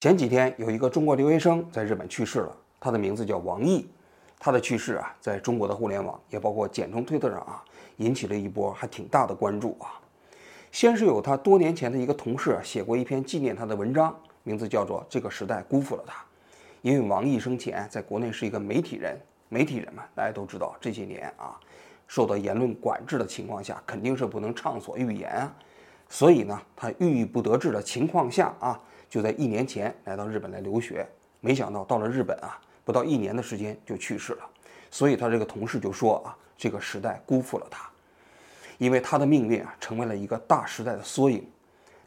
前几天有一个中国留学生在日本去世了，他的名字叫王毅。他的去世啊，在中国的互联网，也包括简中推特上啊，引起了一波还挺大的关注啊。先是有他多年前的一个同事写过一篇纪念他的文章，名字叫做《这个时代辜负了他》。因为王毅生前在国内是一个媒体人，媒体人嘛，大家都知道，这些年啊，受到言论管制的情况下，肯定是不能畅所欲言啊。所以呢，他郁郁不得志的情况下啊。就在一年前来到日本来留学，没想到到了日本啊，不到一年的时间就去世了。所以他这个同事就说啊，这个时代辜负了他，因为他的命运啊成为了一个大时代的缩影。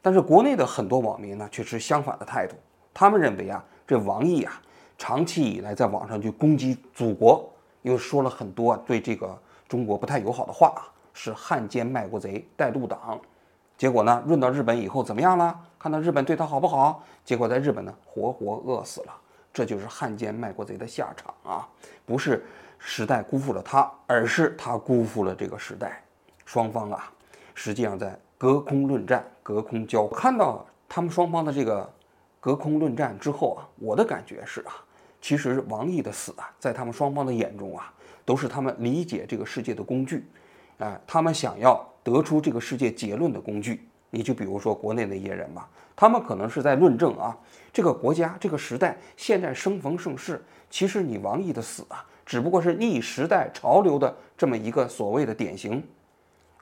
但是国内的很多网民呢却持相反的态度，他们认为啊，这王毅啊长期以来在网上就攻击祖国，又说了很多对这个中国不太友好的话，是汉奸卖国贼带路党。结果呢，润到日本以后怎么样了？看到日本对他好不好？结果在日本呢，活活饿死了。这就是汉奸卖国贼的下场啊！不是时代辜负了他，而是他辜负了这个时代。双方啊，实际上在隔空论战、隔空交。看到他们双方的这个隔空论战之后啊，我的感觉是啊，其实王毅的死啊，在他们双方的眼中啊，都是他们理解这个世界的工具。哎，他们想要。得出这个世界结论的工具，你就比如说国内那些人吧，他们可能是在论证啊，这个国家这个时代现在生逢盛世，其实你王毅的死啊，只不过是逆时代潮流的这么一个所谓的典型，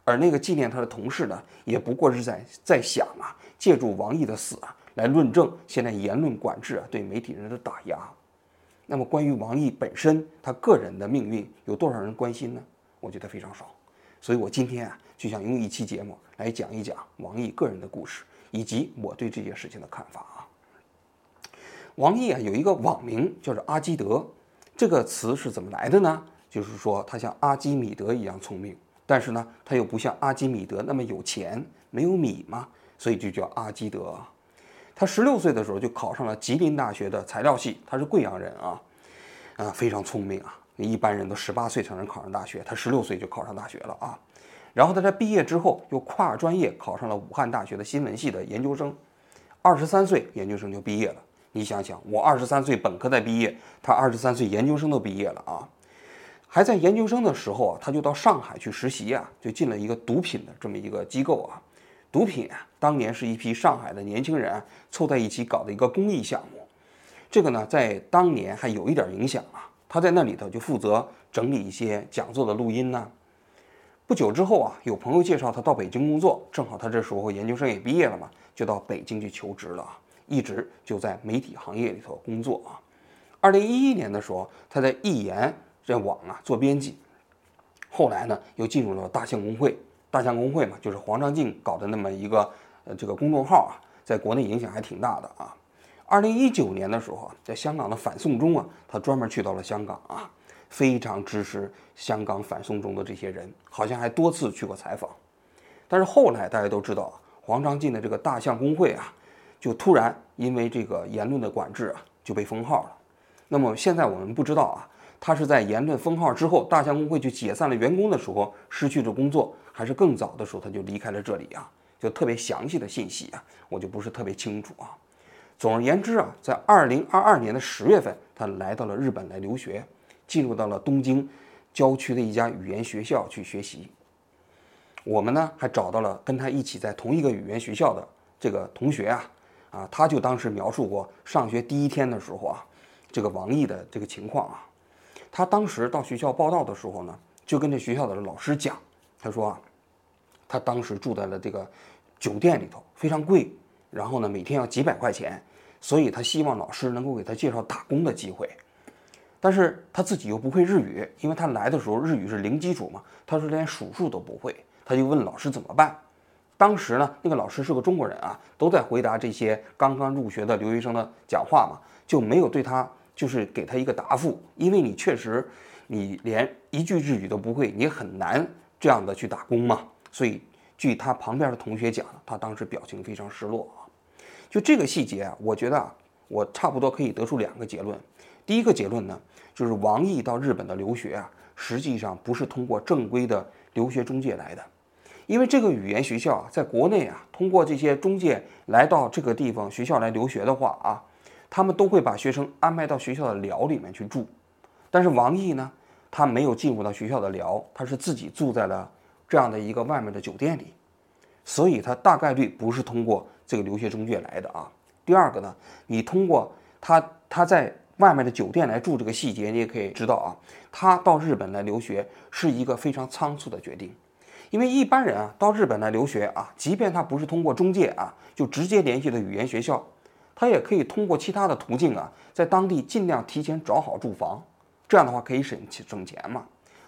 而那个纪念他的同事呢，也不过是在在想啊，借助王毅的死啊，来论证现在言论管制啊对媒体人的打压。那么关于王毅本身他个人的命运，有多少人关心呢？我觉得非常少。所以我今天啊。就想用一期节目来讲一讲王毅个人的故事，以及我对这件事情的看法啊。王毅啊有一个网名叫做阿基德，这个词是怎么来的呢？就是说他像阿基米德一样聪明，但是呢他又不像阿基米德那么有钱，没有米嘛，所以就叫阿基德。他十六岁的时候就考上了吉林大学的材料系，他是贵阳人啊，啊非常聪明啊，一般人都十八岁才能考上大学，他十六岁就考上大学了啊。然后他在毕业之后又跨专业考上了武汉大学的新闻系的研究生，二十三岁研究生就毕业了。你想想，我二十三岁本科在毕业，他二十三岁研究生都毕业了啊！还在研究生的时候啊，他就到上海去实习啊，就进了一个毒品的这么一个机构啊。毒品啊，当年是一批上海的年轻人凑在一起搞的一个公益项目，这个呢，在当年还有一点影响啊。他在那里头就负责整理一些讲座的录音呢。不久之后啊，有朋友介绍他到北京工作，正好他这时候研究生也毕业了嘛，就到北京去求职了，一直就在媒体行业里头工作啊。二零一一年的时候，他在易言这网啊做编辑，后来呢又进入了大象公会，大象公会嘛就是黄章进搞的那么一个呃这个公众号啊，在国内影响还挺大的啊。二零一九年的时候啊，在香港的反送中啊，他专门去到了香港啊。非常支持香港反送中的这些人，好像还多次去过采访。但是后来大家都知道啊，黄章进的这个大象公会啊，就突然因为这个言论的管制啊，就被封号了。那么现在我们不知道啊，他是在言论封号之后，大象公会就解散了员工的时候失去了工作，还是更早的时候他就离开了这里啊？就特别详细的信息啊，我就不是特别清楚啊。总而言之啊，在二零二二年的十月份，他来到了日本来留学。进入到了东京郊区的一家语言学校去学习。我们呢还找到了跟他一起在同一个语言学校的这个同学啊，啊，他就当时描述过上学第一天的时候啊，这个王毅的这个情况啊。他当时到学校报道的时候呢，就跟这学校的老师讲，他说啊，他当时住在了这个酒店里头，非常贵，然后呢每天要几百块钱，所以他希望老师能够给他介绍打工的机会。但是他自己又不会日语，因为他来的时候日语是零基础嘛，他说连数数都不会，他就问老师怎么办。当时呢，那个老师是个中国人啊，都在回答这些刚刚入学的留学生的讲话嘛，就没有对他就是给他一个答复，因为你确实你连一句日语都不会，你很难这样的去打工嘛。所以据他旁边的同学讲，他当时表情非常失落啊。就这个细节啊，我觉得啊，我差不多可以得出两个结论。第一个结论呢，就是王毅到日本的留学啊，实际上不是通过正规的留学中介来的，因为这个语言学校啊，在国内啊，通过这些中介来到这个地方学校来留学的话啊，他们都会把学生安排到学校的寮里面去住。但是王毅呢，他没有进入到学校的寮，他是自己住在了这样的一个外面的酒店里，所以他大概率不是通过这个留学中介来的啊。第二个呢，你通过他他在外面的酒店来住这个细节，你也可以知道啊，他到日本来留学是一个非常仓促的决定，因为一般人啊到日本来留学啊，即便他不是通过中介啊，就直接联系的语言学校，他也可以通过其他的途径啊，在当地尽量提前找好住房。这样的话可以省省钱嘛？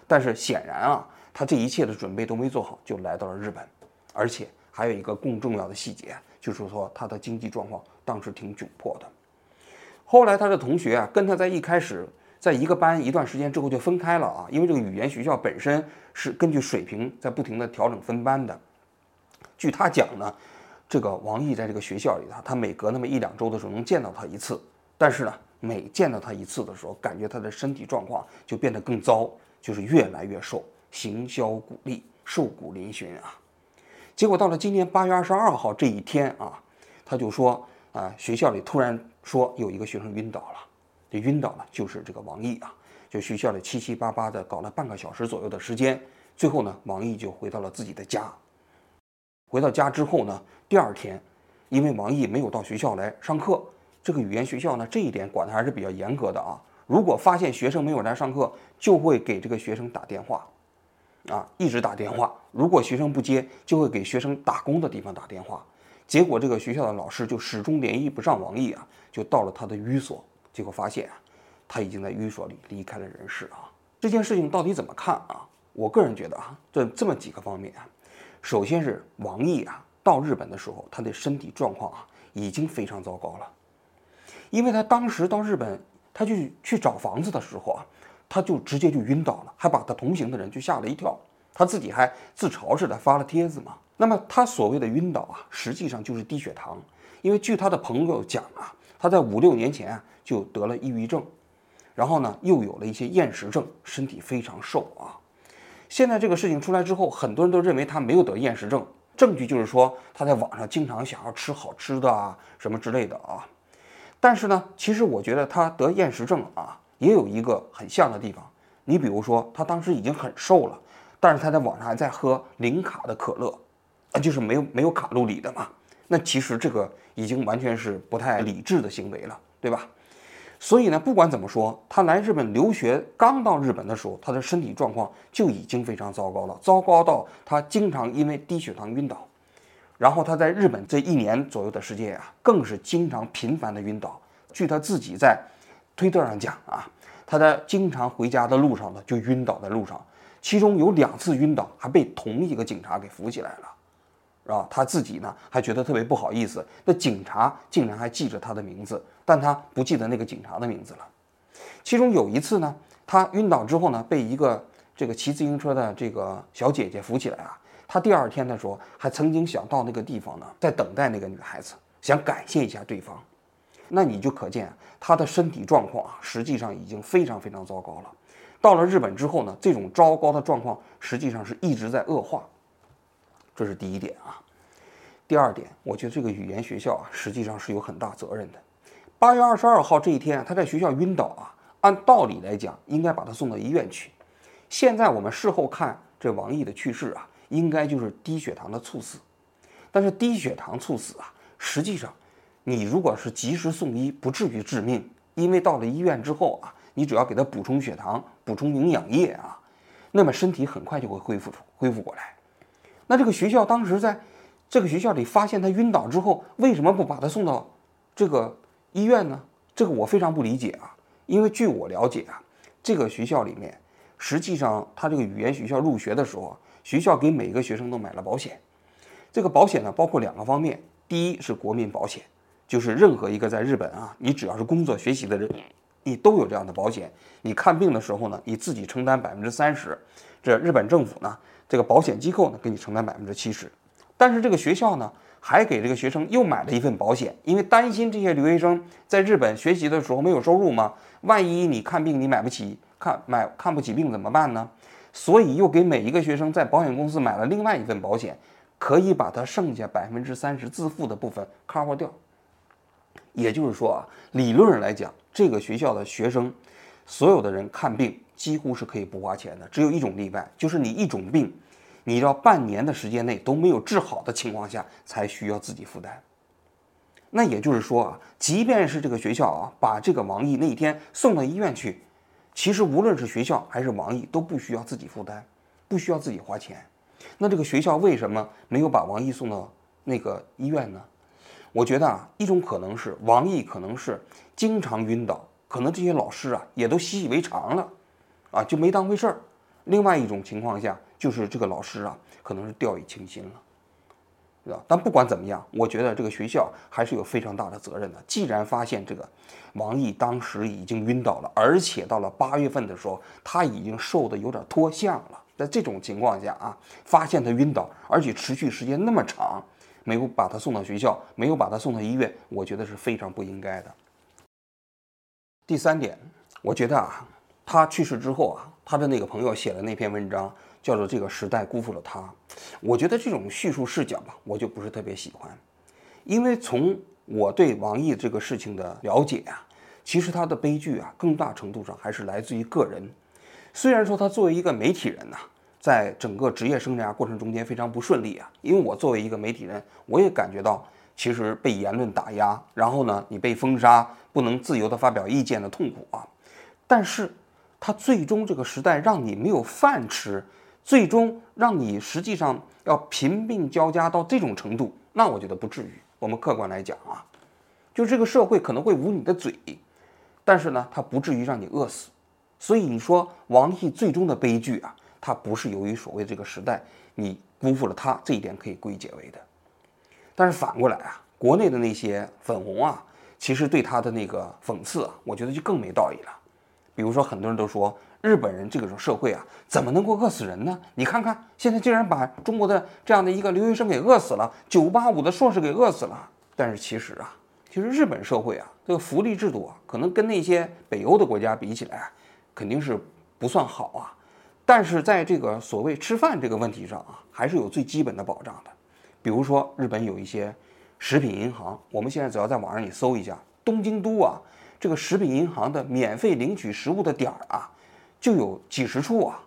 但是显然啊，他这一切的准备都没做好，就来到了日本，而且还有一个更重要的细节，就是说他的经济状况当时挺窘迫的。后来他的同学啊，跟他在一开始在一个班一段时间之后就分开了啊，因为这个语言学校本身是根据水平在不停的调整分班的。据他讲呢，这个王毅在这个学校里头，他每隔那么一两周的时候能见到他一次，但是呢。每见到他一次的时候，感觉他的身体状况就变得更糟，就是越来越瘦，形销骨立，瘦骨嶙峋啊。结果到了今年八月二十二号这一天啊，他就说啊，学校里突然说有一个学生晕倒了，这晕倒了就是这个王毅啊。就学校里七七八八的搞了半个小时左右的时间，最后呢，王毅就回到了自己的家。回到家之后呢，第二天，因为王毅没有到学校来上课。这个语言学校呢，这一点管的还是比较严格的啊。如果发现学生没有来上课，就会给这个学生打电话，啊，一直打电话。如果学生不接，就会给学生打工的地方打电话。结果这个学校的老师就始终联系不上王毅啊，就到了他的寓所，结果发现啊，他已经在寓所里离开了人世啊。这件事情到底怎么看啊？我个人觉得啊，这这么几个方面啊，首先是王毅啊，到日本的时候，他的身体状况啊，已经非常糟糕了。因为他当时到日本，他就去找房子的时候啊，他就直接就晕倒了，还把他同行的人就吓了一跳，他自己还自嘲似的发了帖子嘛。那么他所谓的晕倒啊，实际上就是低血糖。因为据他的朋友讲啊，他在五六年前就得了抑郁症，然后呢又有了一些厌食症，身体非常瘦啊。现在这个事情出来之后，很多人都认为他没有得厌食症，证据就是说他在网上经常想要吃好吃的啊，什么之类的啊。但是呢，其实我觉得他得厌食症啊，也有一个很像的地方。你比如说，他当时已经很瘦了，但是他在网上还在喝零卡的可乐，啊，就是没有没有卡路里的嘛。那其实这个已经完全是不太理智的行为了，对吧？所以呢，不管怎么说，他来日本留学，刚到日本的时候，他的身体状况就已经非常糟糕了，糟糕到他经常因为低血糖晕倒。然后他在日本这一年左右的时间啊，更是经常频繁的晕倒。据他自己在推特上讲啊，他在经常回家的路上呢就晕倒在路上，其中有两次晕倒还被同一个警察给扶起来了，是吧？他自己呢还觉得特别不好意思，那警察竟然还记着他的名字，但他不记得那个警察的名字了。其中有一次呢，他晕倒之后呢，被一个这个骑自行车的这个小姐姐扶起来啊。他第二天的时候还曾经想到那个地方呢，在等待那个女孩子，想感谢一下对方。那你就可见他的身体状况啊，实际上已经非常非常糟糕了。到了日本之后呢，这种糟糕的状况实际上是一直在恶化。这是第一点啊。第二点，我觉得这个语言学校啊，实际上是有很大责任的。八月二十二号这一天，他在学校晕倒啊，按道理来讲应该把他送到医院去。现在我们事后看这王毅的去世啊。应该就是低血糖的猝死，但是低血糖猝死啊，实际上，你如果是及时送医，不至于致命，因为到了医院之后啊，你只要给他补充血糖、补充营养液啊，那么身体很快就会恢复出恢复过来。那这个学校当时在这个学校里发现他晕倒之后，为什么不把他送到这个医院呢？这个我非常不理解啊，因为据我了解啊，这个学校里面实际上他这个语言学校入学的时候。学校给每个学生都买了保险，这个保险呢包括两个方面，第一是国民保险，就是任何一个在日本啊，你只要是工作学习的人，你都有这样的保险。你看病的时候呢，你自己承担百分之三十，这日本政府呢，这个保险机构呢给你承担百分之七十。但是这个学校呢，还给这个学生又买了一份保险，因为担心这些留学生在日本学习的时候没有收入嘛，万一你看病你买不起看买看不起病怎么办呢？所以又给每一个学生在保险公司买了另外一份保险，可以把他剩下百分之三十自付的部分 cover 掉。也就是说啊，理论上来讲，这个学校的学生，所有的人看病几乎是可以不花钱的，只有一种例外，就是你一种病，你要半年的时间内都没有治好的情况下，才需要自己负担。那也就是说啊，即便是这个学校啊，把这个王毅那一天送到医院去，其实无论是学校还是王毅都不需要自己负担，不需要自己花钱。那这个学校为什么没有把王毅送到那个医院呢？我觉得啊，一种可能是王毅可能是经常晕倒，可能这些老师啊也都习以为常了，啊就没当回事儿。另外一种情况下，就是这个老师啊可能是掉以轻心了。对吧？但不管怎么样，我觉得这个学校还是有非常大的责任的。既然发现这个王毅当时已经晕倒了，而且到了八月份的时候，他已经瘦的有点脱相了。在这种情况下啊，发现他晕倒，而且持续时间那么长，没有把他送到学校，没有把他送到医院，我觉得是非常不应该的。第三点，我觉得啊，他去世之后啊，他的那个朋友写了那篇文章。叫做这个时代辜负了他，我觉得这种叙述视角吧，我就不是特别喜欢，因为从我对王毅这个事情的了解啊，其实他的悲剧啊，更大程度上还是来自于个人。虽然说他作为一个媒体人呐，在整个职业生涯过程中间非常不顺利啊，因为我作为一个媒体人，我也感觉到其实被言论打压，然后呢，你被封杀，不能自由的发表意见的痛苦啊。但是他最终这个时代让你没有饭吃。最终让你实际上要贫病交加到这种程度，那我觉得不至于。我们客观来讲啊，就这个社会可能会捂你的嘴，但是呢，它不至于让你饿死。所以你说王毅最终的悲剧啊，他不是由于所谓这个时代你辜负了他这一点可以归结为的。但是反过来啊，国内的那些粉红啊，其实对他的那个讽刺啊，我觉得就更没道理了。比如说很多人都说。日本人这个社会啊，怎么能够饿死人呢？你看看，现在竟然把中国的这样的一个留学生给饿死了，九八五的硕士给饿死了。但是其实啊，其实日本社会啊，这个福利制度啊，可能跟那些北欧的国家比起来啊，肯定是不算好啊。但是在这个所谓吃饭这个问题上啊，还是有最基本的保障的。比如说，日本有一些食品银行，我们现在只要在网上你搜一下，东京都啊，这个食品银行的免费领取食物的点儿啊。就有几十处啊，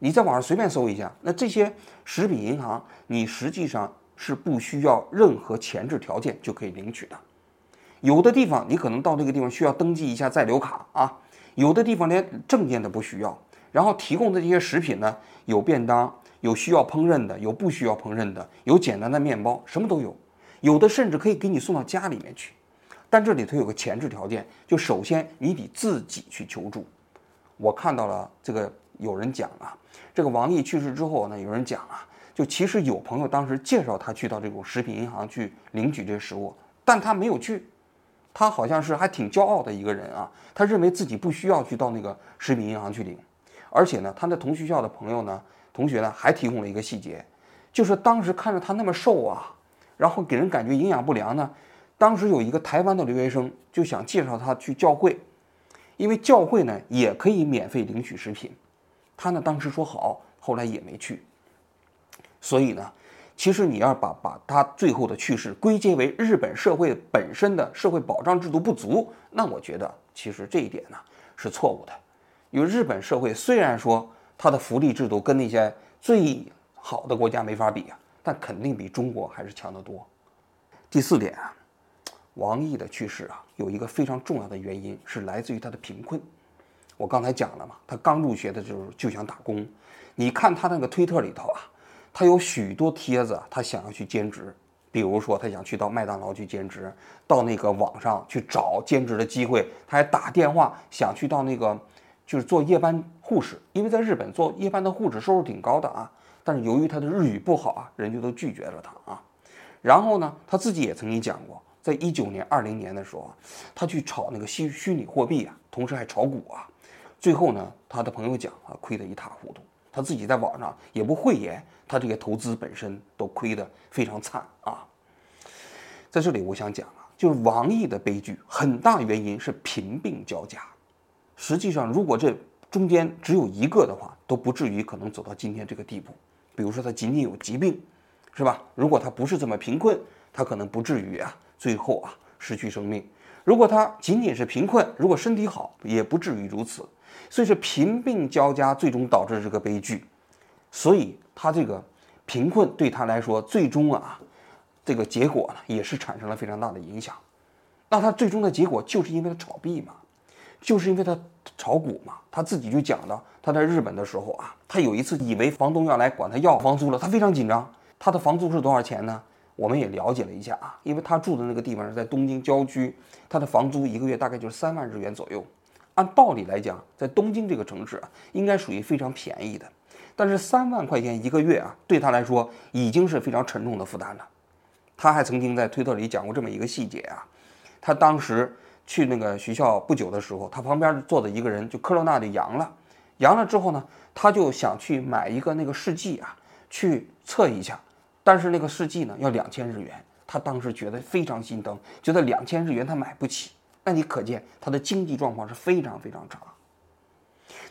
你在网上随便搜一下，那这些食品银行，你实际上是不需要任何前置条件就可以领取的。有的地方你可能到那个地方需要登记一下在留卡啊，有的地方连证件都不需要。然后提供的这些食品呢，有便当，有需要烹饪的，有不需要烹饪的，有简单的面包，什么都有。有的甚至可以给你送到家里面去，但这里头有个前置条件，就首先你得自己去求助。我看到了这个有人讲啊，这个王毅去世之后呢，有人讲啊，就其实有朋友当时介绍他去到这种食品银行去领取这些食物，但他没有去，他好像是还挺骄傲的一个人啊，他认为自己不需要去到那个食品银行去领，而且呢，他的同学校的朋友呢，同学呢还提供了一个细节，就是当时看着他那么瘦啊，然后给人感觉营养不良呢，当时有一个台湾的留学生就想介绍他去教会。因为教会呢也可以免费领取食品，他呢当时说好，后来也没去。所以呢，其实你要把把他最后的去世归结为日本社会本身的社会保障制度不足，那我觉得其实这一点呢是错误的。因为日本社会虽然说它的福利制度跟那些最好的国家没法比啊，但肯定比中国还是强得多。第四点啊。王毅的去世啊，有一个非常重要的原因是来自于他的贫困。我刚才讲了嘛，他刚入学的时候就想打工。你看他那个推特里头啊，他有许多帖子，他想要去兼职，比如说他想去到麦当劳去兼职，到那个网上去找兼职的机会。他还打电话想去到那个就是做夜班护士，因为在日本做夜班的护士收入挺高的啊。但是由于他的日语不好啊，人家都拒绝了他啊。然后呢，他自己也曾经讲过。在一九年、二零年的时候啊，他去炒那个虚虚拟货币啊，同时还炒股啊，最后呢，他的朋友讲啊，亏得一塌糊涂。他自己在网上也不讳言，他这个投资本身都亏得非常惨啊。在这里，我想讲啊，就是王毅的悲剧，很大原因是贫病交加。实际上，如果这中间只有一个的话，都不至于可能走到今天这个地步。比如说，他仅仅有疾病，是吧？如果他不是这么贫困，他可能不至于啊。最后啊，失去生命。如果他仅仅是贫困，如果身体好，也不至于如此。所以是贫病交加，最终导致这个悲剧。所以他这个贫困对他来说，最终啊，这个结果呢，也是产生了非常大的影响。那他最终的结果就是因为他炒币嘛，就是因为他炒股嘛。他自己就讲的，他在日本的时候啊，他有一次以为房东要来管他要房租了，他非常紧张。他的房租是多少钱呢？我们也了解了一下啊，因为他住的那个地方是在东京郊区，他的房租一个月大概就是三万日元左右。按道理来讲，在东京这个城市啊，应该属于非常便宜的。但是三万块钱一个月啊，对他来说已经是非常沉重的负担了。他还曾经在推特里讲过这么一个细节啊，他当时去那个学校不久的时候，他旁边坐的一个人就科罗娜就阳了，阳了之后呢，他就想去买一个那个试剂啊，去测一下。但是那个试剂呢要两千日元，他当时觉得非常心疼，觉得两千日元他买不起。那你可见他的经济状况是非常非常差。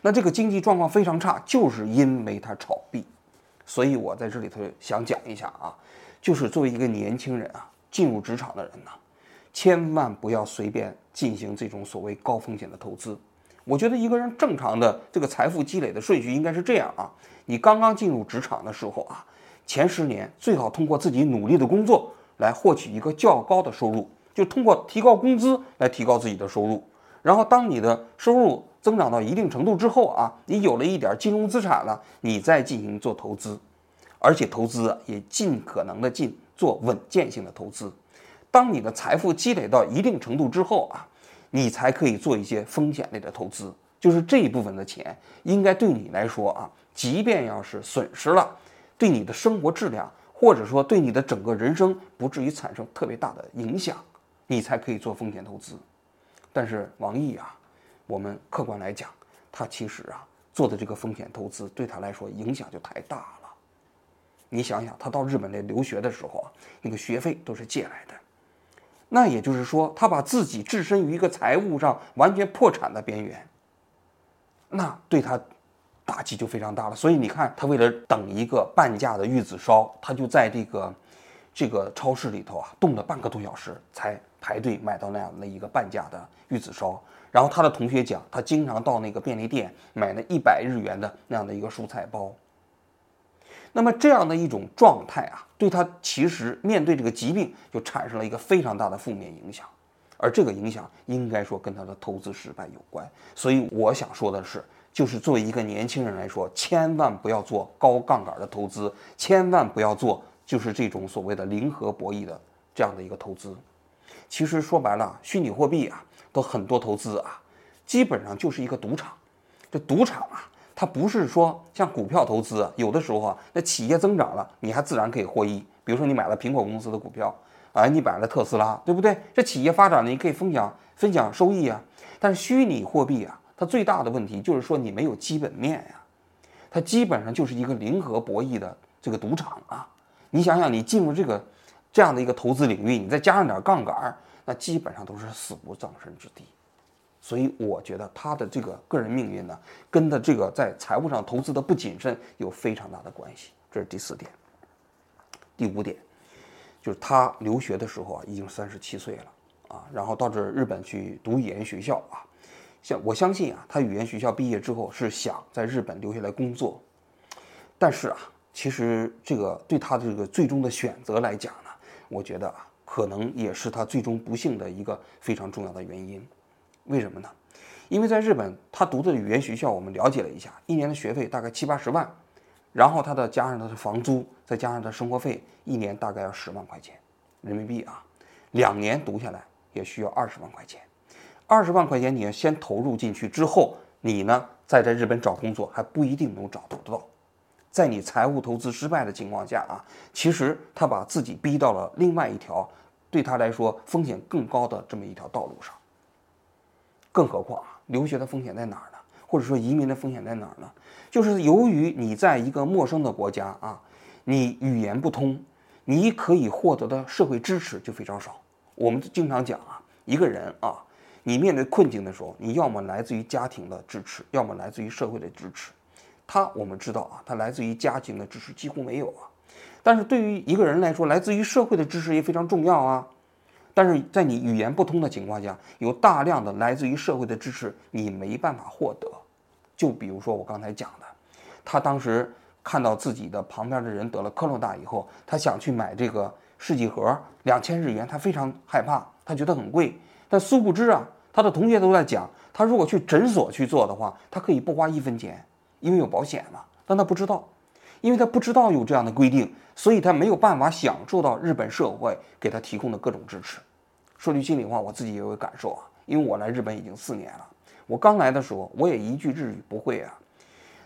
那这个经济状况非常差，就是因为他炒币。所以我在这里头想讲一下啊，就是作为一个年轻人啊，进入职场的人呢，千万不要随便进行这种所谓高风险的投资。我觉得一个人正常的这个财富积累的顺序应该是这样啊，你刚刚进入职场的时候啊。前十年最好通过自己努力的工作来获取一个较高的收入，就通过提高工资来提高自己的收入。然后当你的收入增长到一定程度之后啊，你有了一点金融资产了，你再进行做投资，而且投资也尽可能的进做稳健性的投资。当你的财富积累到一定程度之后啊，你才可以做一些风险类的投资，就是这一部分的钱应该对你来说啊，即便要是损失了。对你的生活质量，或者说对你的整个人生，不至于产生特别大的影响，你才可以做风险投资。但是王毅啊，我们客观来讲，他其实啊做的这个风险投资对他来说影响就太大了。你想想，他到日本来留学的时候啊，那个学费都是借来的，那也就是说，他把自己置身于一个财务上完全破产的边缘，那对他。打击就非常大了，所以你看，他为了等一个半价的玉子烧，他就在这个这个超市里头啊，冻了半个多小时才排队买到那样的一个半价的玉子烧。然后他的同学讲，他经常到那个便利店买那一百日元的那样的一个蔬菜包。那么这样的一种状态啊，对他其实面对这个疾病就产生了一个非常大的负面影响，而这个影响应该说跟他的投资失败有关。所以我想说的是。就是作为一个年轻人来说，千万不要做高杠杆的投资，千万不要做就是这种所谓的零和博弈的这样的一个投资。其实说白了，虚拟货币啊，都很多投资啊，基本上就是一个赌场。这赌场啊，它不是说像股票投资，有的时候啊，那企业增长了，你还自然可以获益。比如说你买了苹果公司的股票，啊，你买了特斯拉，对不对？这企业发展了，你可以分享分享收益啊。但是虚拟货币啊。它最大的问题就是说你没有基本面呀，它基本上就是一个零和博弈的这个赌场啊。你想想，你进入这个这样的一个投资领域，你再加上点杠杆，那基本上都是死无葬身之地。所以我觉得他的这个个人命运呢，跟他这个在财务上投资的不谨慎有非常大的关系。这是第四点。第五点，就是他留学的时候啊，已经三十七岁了啊，然后到这日本去读语言学校啊。像我相信啊，他语言学校毕业之后是想在日本留下来工作，但是啊，其实这个对他的这个最终的选择来讲呢，我觉得啊，可能也是他最终不幸的一个非常重要的原因。为什么呢？因为在日本他读的语言学校，我们了解了一下，一年的学费大概七八十万，然后他的加上他的房租，再加上他生活费，一年大概要十万块钱人民币啊，两年读下来也需要二十万块钱。二十万块钱，你要先投入进去之后，你呢再在日本找工作还不一定能找得到。在你财务投资失败的情况下啊，其实他把自己逼到了另外一条对他来说风险更高的这么一条道路上。更何况啊，留学的风险在哪儿呢？或者说移民的风险在哪儿呢？就是由于你在一个陌生的国家啊，你语言不通，你可以获得的社会支持就非常少。我们经常讲啊，一个人啊。你面对困境的时候，你要么来自于家庭的支持，要么来自于社会的支持。他我们知道啊，他来自于家庭的支持几乎没有啊。但是对于一个人来说，来自于社会的支持也非常重要啊。但是在你语言不通的情况下，有大量的来自于社会的支持，你没办法获得。就比如说我刚才讲的，他当时看到自己的旁边的人得了克罗大以后，他想去买这个试剂盒，两千日元，他非常害怕，他觉得很贵。但殊不知啊，他的同学都在讲，他如果去诊所去做的话，他可以不花一分钱，因为有保险嘛。但他不知道，因为他不知道有这样的规定，所以他没有办法享受到日本社会给他提供的各种支持。说句心里话，我自己也有感受啊，因为我来日本已经四年了。我刚来的时候，我也一句日语不会啊。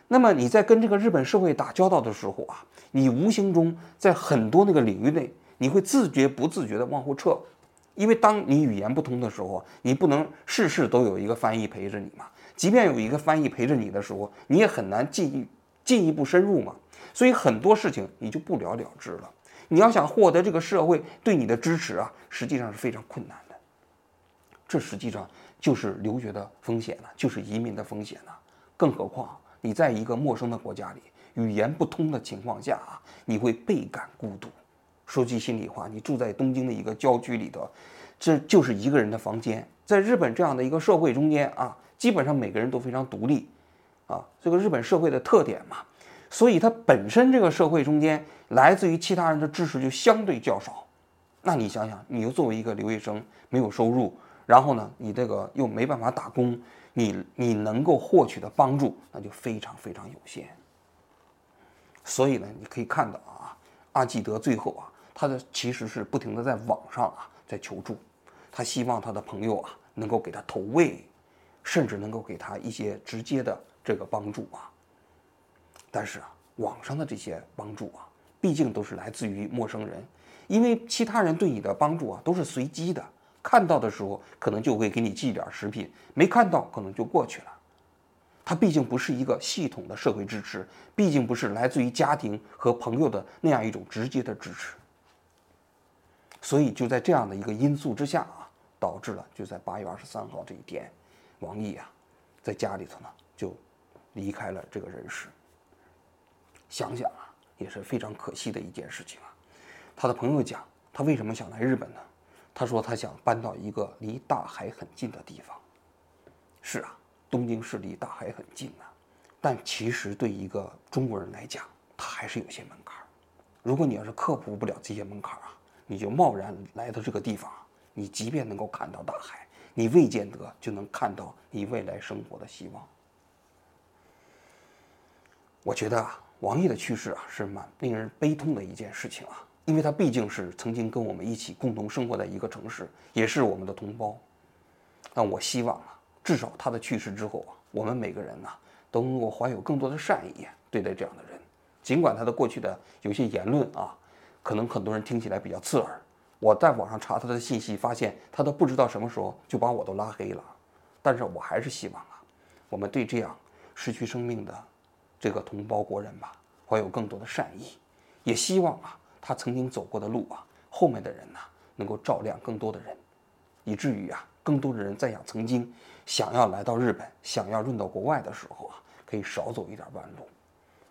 那么你在跟这个日本社会打交道的时候啊，你无形中在很多那个领域内，你会自觉不自觉地往后撤，因为当你语言不通的时候，你不能事事都有一个翻译陪着你嘛。即便有一个翻译陪着你的时候，你也很难进一进一步深入嘛。所以很多事情你就不了了之了。你要想获得这个社会对你的支持啊，实际上是非常困难的。这实际上。就是留学的风险了，就是移民的风险了。更何况你在一个陌生的国家里，语言不通的情况下啊，你会倍感孤独。说句心里话，你住在东京的一个郊区里头，这就是一个人的房间。在日本这样的一个社会中间啊，基本上每个人都非常独立，啊，这个日本社会的特点嘛，所以它本身这个社会中间来自于其他人的支持就相对较少。那你想想，你又作为一个留学生，没有收入。然后呢，你这个又没办法打工，你你能够获取的帮助那就非常非常有限。所以呢，你可以看到啊，阿基德最后啊，他的其实是不停的在网上啊在求助，他希望他的朋友啊能够给他投喂，甚至能够给他一些直接的这个帮助啊。但是啊，网上的这些帮助啊，毕竟都是来自于陌生人，因为其他人对你的帮助啊都是随机的。看到的时候，可能就会给你寄点食品；没看到，可能就过去了。它毕竟不是一个系统的社会支持，毕竟不是来自于家庭和朋友的那样一种直接的支持。所以就在这样的一个因素之下啊，导致了就在八月二十三号这一天，王毅啊，在家里头呢就离开了这个人世。想想啊，也是非常可惜的一件事情啊。他的朋友讲，他为什么想来日本呢？他说他想搬到一个离大海很近的地方。是啊，东京市离大海很近啊，但其实对一个中国人来讲，他还是有些门槛儿。如果你要是克服不了这些门槛儿啊，你就贸然来到这个地方，你即便能够看到大海，你未见得就能看到你未来生活的希望。我觉得啊，王毅的去世啊，是蛮令人悲痛的一件事情啊。因为他毕竟是曾经跟我们一起共同生活在一个城市，也是我们的同胞。但我希望啊，至少他的去世之后啊，我们每个人呢都能够怀有更多的善意对待这样的人。尽管他的过去的有些言论啊，可能很多人听起来比较刺耳。我在网上查他的信息，发现他都不知道什么时候就把我都拉黑了。但是我还是希望啊，我们对这样失去生命的这个同胞国人吧，怀有更多的善意，也希望啊。他曾经走过的路啊，后面的人呢，能够照亮更多的人，以至于啊，更多的人在想曾经想要来到日本，想要润到国外的时候啊，可以少走一点弯路，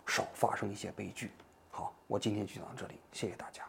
少发生一些悲剧。好，我今天就讲到这里，谢谢大家。